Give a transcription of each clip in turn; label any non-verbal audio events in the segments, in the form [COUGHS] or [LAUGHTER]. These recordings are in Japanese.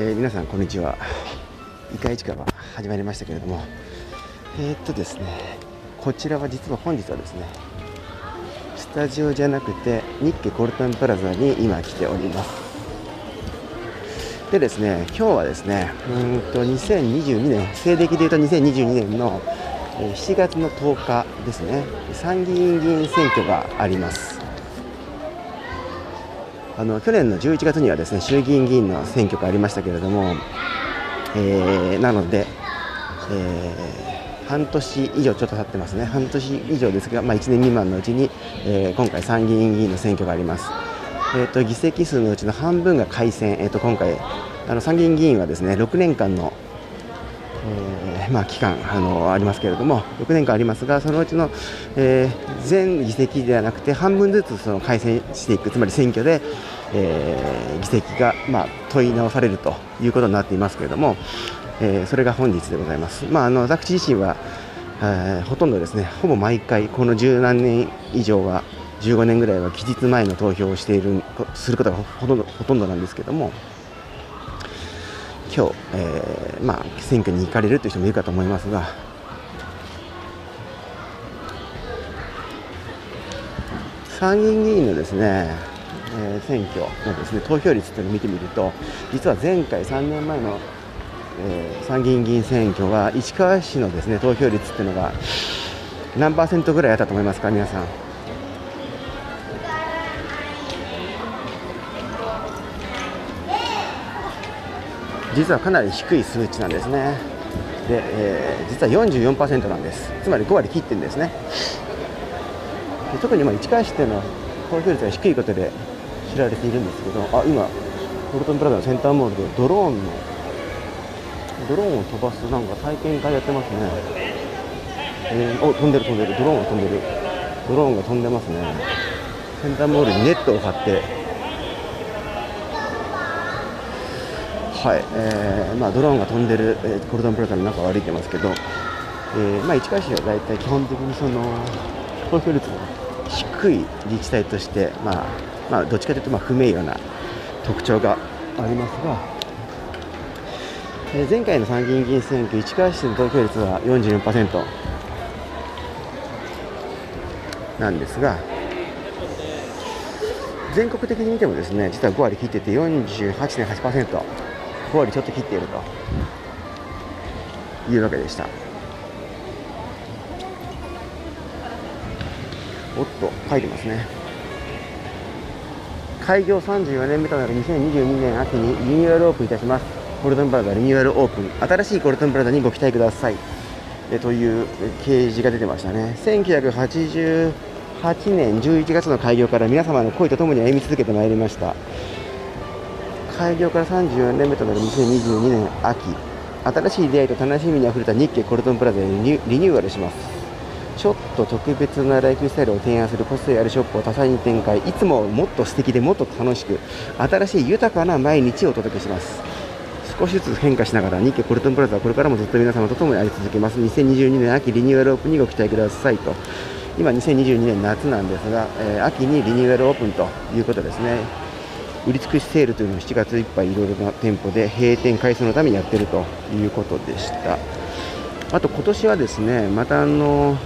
えー、皆さんこんにちは。イカ市川始まりましたけれども。えー、っとですねこちらは実は本日はですねスタジオじゃなくて日経コルトンプラザに今来ております。でですね今日はですねうんと2022年西暦でいうと2022年の7月の10日ですね参議院議員選挙があります。あの去年の11月にはですね衆議院議員の選挙がありましたけれども、えー、なので、えー、半年以上ちょっと経ってますね。半年以上ですが、まあ、1年未満のうちに、えー、今回参議院議員の選挙があります。えーと、議席数のうちの半分が改選、えーと、今回あの参議院議員はですね6年間の、まあ、期間あのありますけれども6年間ありますがそのうちの、えー、全議席ではなくて半分ずつその改選していくつまり選挙で、えー、議席が、まあ、問い直されるということになっていますけれども、えそれが本日でございます。まあ、あの私自身はえほとんどですねほぼ毎回この十何年以上は15年ぐらいは期日前の投票をしているすることがほとんどほとんどなんですけども今日、えー、まあ、選挙に行かれるという人もいるかと思いますが参議院議員のですね、えー、選挙のですね投票率というのを見てみると実は前回3年前の、えー、参議院議員選挙は市川市のですね投票率というのが何パーセントぐらいあったと思いますか皆さん。実はかなり低い数値なんですね。で、えー、実は44%なんです。つまり5割切ってるんですね。で特にまあ市川市っていうのは投票率が低いことで知られているんですけどあ今コルトンプラザのセンターモールでドローンのドローンを飛ばすなんか体験会やってますね、えー、お飛んでる飛んでる。ドローンが飛んでる。ドローンが飛んでますね。センターモールにネットを張ってはい、えーまあ、ドローンが飛んでる、えー、コルドンプラザの中を歩いてますけど、えーまあ、市川市は大体基本的にその投票率が低い自治体として、まあまあ、どっちかというとまあ不名誉な特徴がありますが、えー、前回の参議院議員選挙、市川市の投票率は44%なんですが、全国的に見てもですね実は5割切ってて48.8%。5割ちょっと切っているというわけでした。おっと書いてますね。開業34年目となる2022年秋にリニューアルオープンいたします。コルトンプラザリニューアルオープン。新しいコルトンプラザにご期待ください。えという掲示が出てましたね。1988年11月の開業から皆様の声とともに歩み続けてまいりました。開業から34年目となる2022年秋。新しい出会いと楽しみにあふれた日経コルトンプラザでリニューアルします。ちょっと特別なライフスタイルを提案する個性あるショップを多彩に展開。いつももっと素敵でもっと楽しく新しい豊かな毎日をお届けします。少しずつ変化しながら日経コルトンプラザはこれからもずっと皆様と共にあり続けます。2022年秋リニューアルオープンにご期待くださいと。今2022年夏なんですが、えー、秋にリニューアルオープンということですね。売り尽くしセールというのを7月いっぱいいろいろな店舗で閉店回数のためにやってるということでした。あと今年はですねまたあの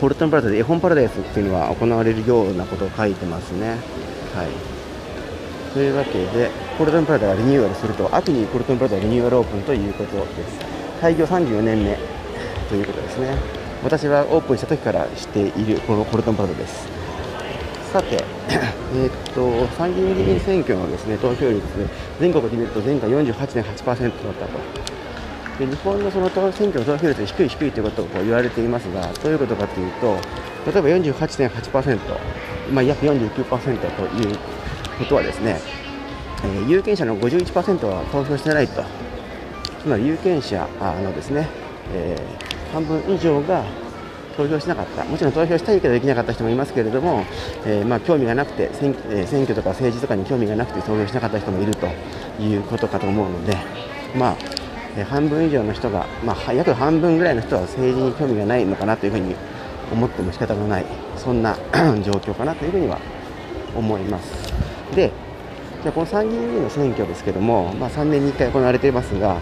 コルトンプラザで絵本パラダイスっていうのは行われるようなことを書いてますね。はい。というわけでコルトンプラザがリニューアルすると秋にコルトンプラザリニューアルオープンということです。開業34年目ということですね。私はオープンした時からしているこのコルトンプラザです。さて、[COUGHS] えー、っと参議院議員選挙のです、ね、投票率、全国で見ると前回48.8%だったと。で日本のその選挙の投票率が低い低いということをこう言われていますが、どういうことかというと、例えば48.8%、まあ、約49%ということはですね、えー、有権者の51%は投票してないと、つまり有権者のですね、えー、半分以上が投票しなかった、もちろん投票したいけどできなかった人もいますけれども、えー、まあ、興味がなくて選、え選挙とか政治とかに興味がなくて投票しなかった人もいるということかと思うので、まあ、え、半分以上の人が、まあ、約半分ぐらいの人は政治に興味がないのかなというふうに思っても仕方がない、そんな [COUGHS] 状況かなというふうには思います。でじゃこの参議院議員の選挙ですけども、まあ、3年に1回行われていますが、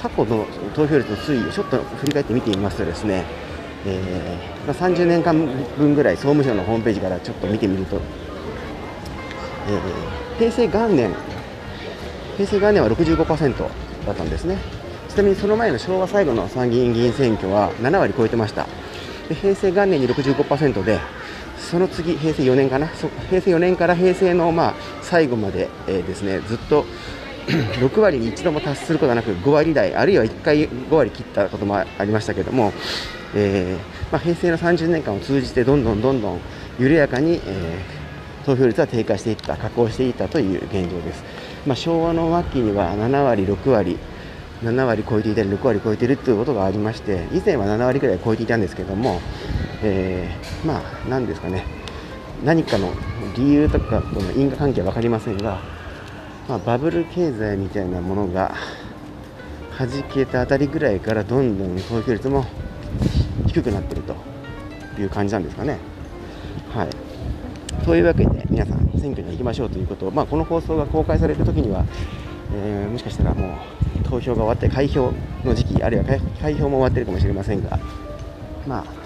過去の投票率の推移をちょっと振り返って見てみますとですね、えーまあ、30年間分ぐらい総務省のホームページからちょっと見てみると、えー、平成元年、平成元年は65%だったんですね。ちなみにその前の昭和最後の参議院議員選挙は7割超えてました。で平成元年に65%で、その次、平成4年かな、平成4年から平成のまあ最後まで、えー、ですねずっと [CLEARS THROAT] 6割に一度も達することなく5割台、あるいは1回5割切ったこともありましたけども、えー、まあ、平成の30年間を通じてどんどんどんどん緩やかに、えー、投票率は低下していった、下降していったという現状です。まあ、昭和の末期には7割、6割、7割超えていたり6割超えているということがありまして以前は7割くらい超えていたんですけども、えー、まあ何ですかね何かの理由とかとの因果関係は分かりませんが、まあ、バブル経済みたいなものが弾けたあたりぐらいからどんどん投票率も低くなっているという感じなんですかね。はいというわけで皆さん選挙に行きましょうということを、まあ、この放送が公開される時には、えー、もしかしたらもう投票が終わって開票の時期あるいは開票も終わってるかもしれませんがまあ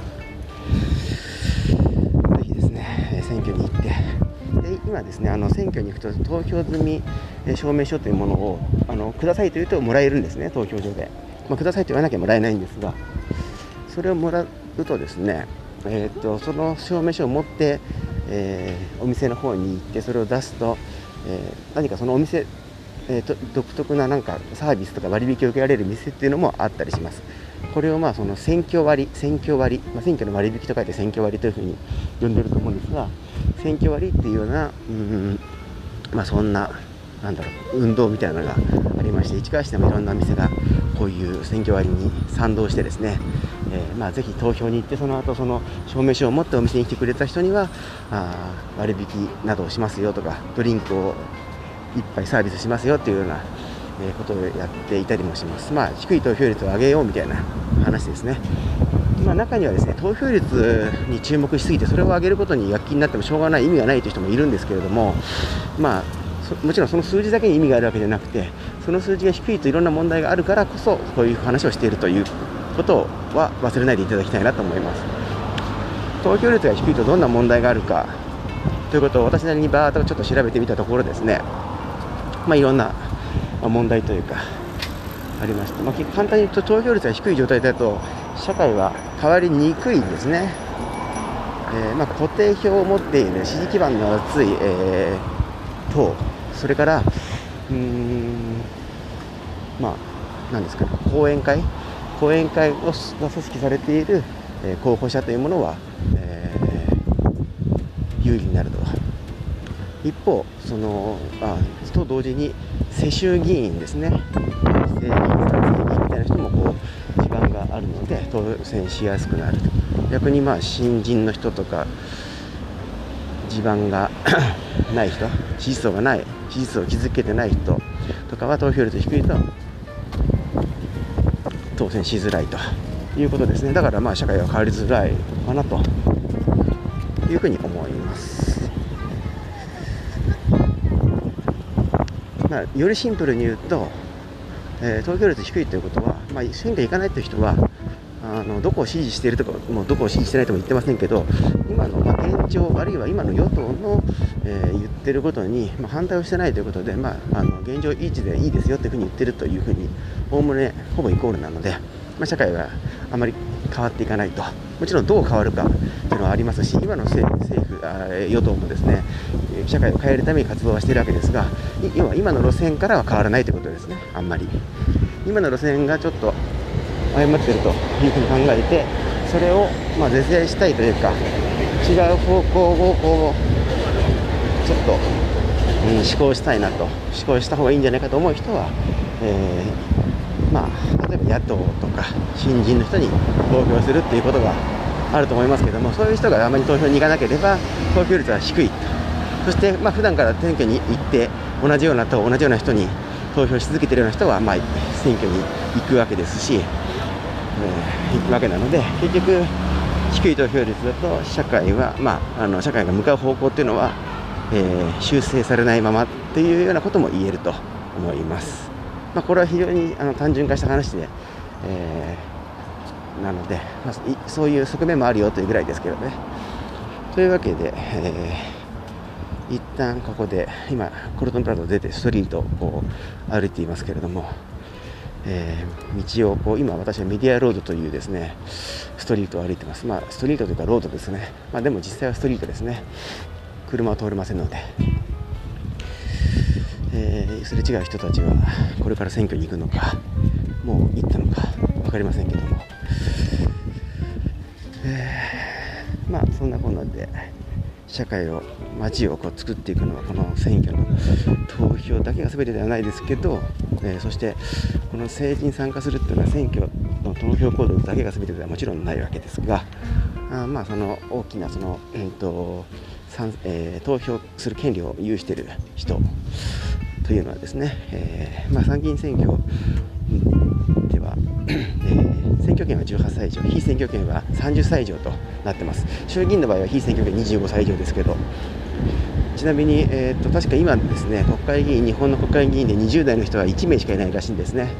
で今ですねあの選挙に行くと投票済み証明書というものをあのくださいと言うともらえるんですね投票所で、まあ、くださいと言わなきゃもらえないんですがそれをもらうとですねえーと、その証明書を持って、えー、お店の方に行ってそれを出すと、えー、何かそのお店、えーと、独特ななんかサービスとか割引を受けられる店っていうのもあったりします。これをまあその選挙割、選挙割、まあ、選挙の割引と書いて選挙割というふうに呼んでると思うんですが、選挙割っていうような、うんまあ、そんな、なんだろう、運動みたいなのがありまして、市川市でもいろんな店がこういう選挙割に賛同してですね、えー、まあ、ぜひ投票に行ってその後その証明書を持ってお店に来てくれた人にはあ割引などをしますよとかドリンクを1杯サービスしますよというような、えことをやっていたりもします、まあ、低い投票率を上げようみたいな話ですね。まあ、中にはですね投票率に注目しすぎてそれを上げることに躍起になってもしょうがない意味がないという人もいるんですけれども、まあ、もちろんその数字だけに意味があるわけじゃなくてその数字が低いといろんな問題があるからこそこういう話をしているということは忘れないでいただきたいなと思います。投票率が低いとどんな問題があるかということを私なりにバーッとちょっと調べてみたところですね。まあいろんなま問題というかありまして、まあ、簡単に言うと投票率が低い状態だと社会は変わりにくいんですね、えー、ま、固定票を持っている支持基盤の厚い、えー、党それからうーんまあ何ですかね講演会講演会が組織されている、え候補者というものは、えー、有利になると。一方そのあと同時に世襲議員ですね。政議員参議院みたいな人もこう地盤があるので当選しやすくなると。逆にまあ新人の人とか地盤が [COUGHS] ない人支持層がない支持層を築けてない人とかは投票率低いと当選しづらいと。いうことですね。だからまあ社会は変わりづらいかなというふうに思います、まあ、よりシンプルに言うと、えー、投票率低いということは、まあ、選挙行かないという人はあのどこを支持しているとかもうどこを支持してないとも言ってませんけど今の、まあ、現状あるいは今の与党の、えー、言っていることに、まあ、反対をしてないということで、まあ、あの現状維持でいいですよというふうに言っているというふうにおおむねほぼイコールなので、まあ、社会はあまり変わっていかないと。もちろんどう変わるかというのはありますし今の政府あ与党もですね社会を変えるために活動はしているわけですが今今の路線からは変わらないということですね。あんまり。今の路線がちょっと誤っているというふうに考えてそれをまあ是正したいというか違う方向をこうちょっと、うん、思考したいなと思考した方がいいんじゃないかと思う人は、えー、まあ、例えば野党とか新人の人に投票するっていうことがあると思いますけどもそういう人があまり投票に行かなければ投票率は低いそしてまあ普段から選挙に行って同じようなと同じような人に投票し続けているような人はまあ選挙に行くわけですし、えー、行くわけなので結局低い投票率だと社会は、まあ、あの社会が向かう方向っていうのは、えー、修正されないままというようなことも言えると思います。まあ、これは非常にあの単純化した話で、えー、なので、まあ、そういう側面もあるよというぐらいですけどね。というわけで、えー、一旦ここで今コルトンプラザを出てストリートをこう歩いていますけれども、えー、道をこう今私はメディアロードというですねストリートを歩いてます、まあ、ストリートというかロードですね、まあ、でも実際はストリートですね。車は通れませんので、えー、すれ違う人たちはこれから選挙に行くのかもう行ったのか分かりませんけども、えーまあそんなこんなで社会を街をこう作っていくのはこの選挙の投票だけが全てではないですけど、えー、そしてこの政治に参加するっていうのは選挙の投票行動だけが全てではもちろんないわけですがあまあその大きなその、えーとえー、投票する権利を有している人というのはですね、えー、まあ、参議院選挙では、えー、選挙権は18歳以上非選挙権は30歳以上となってます。衆議院の場合は非選挙権25歳以上ですけどちなみに、えーと、確か今ですね国会議員日本の国会議員で20代の人は1名しかいないらしいんですね。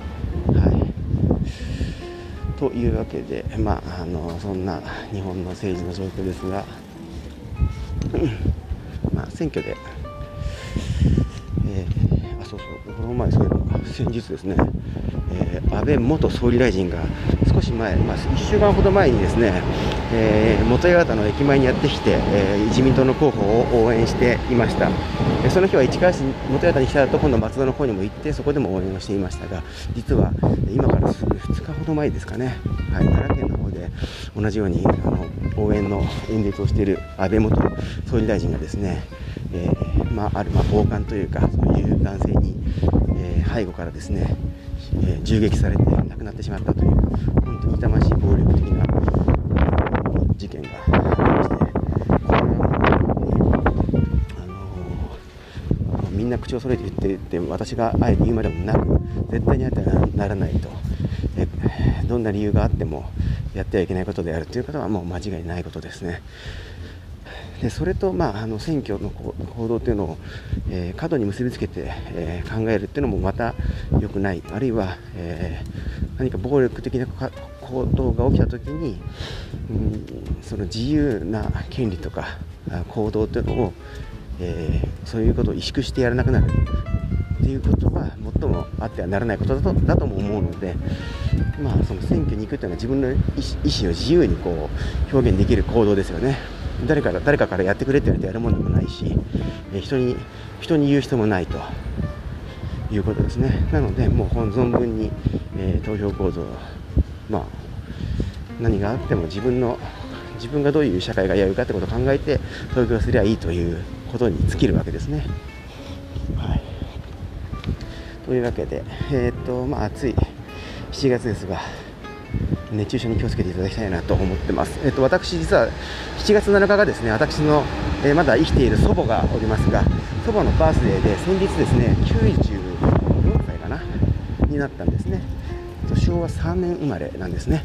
はい、というわけで、まあ、あのそんな日本の政治の状況ですが、まあ、選挙で、えー、あそうそうこの前そういえば先日ですね、安倍元総理大臣が少し前、まあ、1週間ほど前にですね、えー、元八幡の駅前にやってきて、えー、自民党の候補を応援していました、えその日は市川市元八幡に来た後今度松戸の方にも行ってそこでも応援をしていましたが実は今からすぐ2日ほど前ですかね、はい、奈良県の方で同じようにあの応援の演説をしている安倍元総理大臣がですね、えまあ、ある、まあ、暴漢というかそういう男性に、え背後からですねえ、銃撃されて亡くなってしまったという本当に痛ましい暴力的な事件がありましてこれは、あのー、みんな口を揃えて言っていて私があえて言うまでもなく絶対にやってはならないと、え、どんな理由があってもやってはいけないことであるということはもう間違いないことですね。でそれと、まあ、あの選挙の行動というのを、えー、過度に結びつけて、えー、考えるというのもまた良くないあるいは、えー、何か暴力的な行動が起きた時に、うん、その自由な権利とか行動というのを、えそういうことを萎縮してやらなくなるっていうことは最もあってはならないことだとだとも思うので、まあ、その選挙に行くというのは自分の意思を自由にこう表現できる行動ですよね。誰か誰かからやってくれって言われてやるもんでもないし、え人に人に言う必要もないと。いうことですね。なのでもう存分に、えー、投票行動まあ何があっても自分の自分がどういう社会がやるかってことを考えて投票すればいいということに尽きるわけですね。はい、というわけで、えー、っとまあ、暑い。7月ですが熱中症に気をつけていただきたいなと思ってます。えっと、私、実は7月7日がですね、私の、えー、まだ生きている祖母がおりますが、祖母のバースデーで先日ですね、94歳かな、になったんですね。昭和3年生まれなんですね。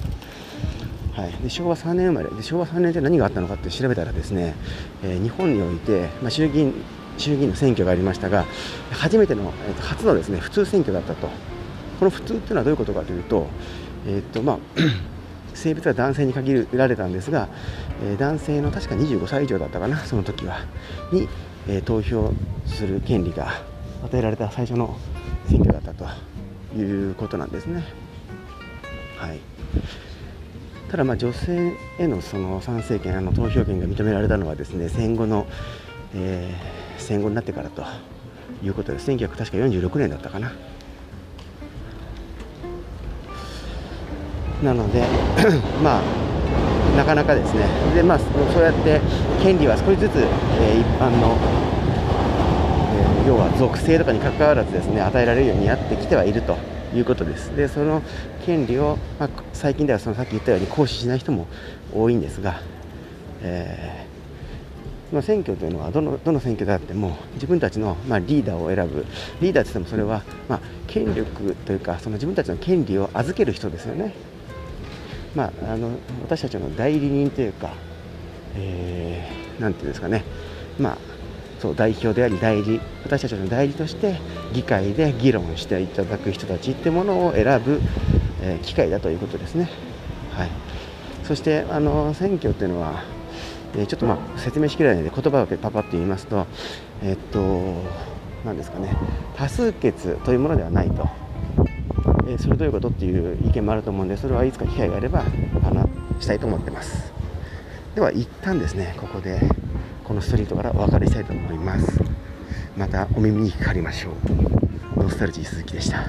はい、で昭和3年生まれで昭和3年って何があったのかって調べたらですね、えー、日本において、まあ、衆議院衆議院の選挙がありましたが初めての、えー、と初のですね普通選挙だったとこの普通っていうのはどういうことかというと、えーとまあ、[CLEARS THROAT] 性別は男性に限られたんですが、えー、男性の確か25歳以上だったかな、その時は、に、えー、投票する権利が与えられた最初の選挙だったということなんですね。はいただまあ女性へのその参政権、あの投票権が認められたのはですね戦後の、えー、戦後になってからということです。1946年だったかな。なので [COUGHS] まあなかなかですね。で、まあ、そうやって権利は少しずつ、えー、一般の、えー、要は属性とかにかかわらずですね与えられるようになってきてはいるということです。でその権利を、まあ、最近ではそのさっき言ったように行使しない人も多いんですが、えー、まあ、選挙というのはどのどの選挙であっても自分たちの、まあ、リーダーを選ぶ。リーダーといってもそれは、ま、権力というかその自分たちの権利を預ける人ですよね。まあ、あの私たちの代理人というか、えー、ていうんですかね、まあ、そう代表であり代理私たちの代理として議会で議論していただく人たちってものを選ぶ、えー、機会だということですね。はい、そしてあの選挙っていうのは、えー、ちょっとまあ説明しきれないので言葉をパパッと言いますと、えー、っと何ですかね多数決というものではないと。えそれどういうことっていう意見もあると思うんでそれはいつか機会があれば話したいと思ってます。では一旦ですねここでこのストリートからお別れしたいと思います。またお耳にかかりましょう。ノスタルジー鈴木でした。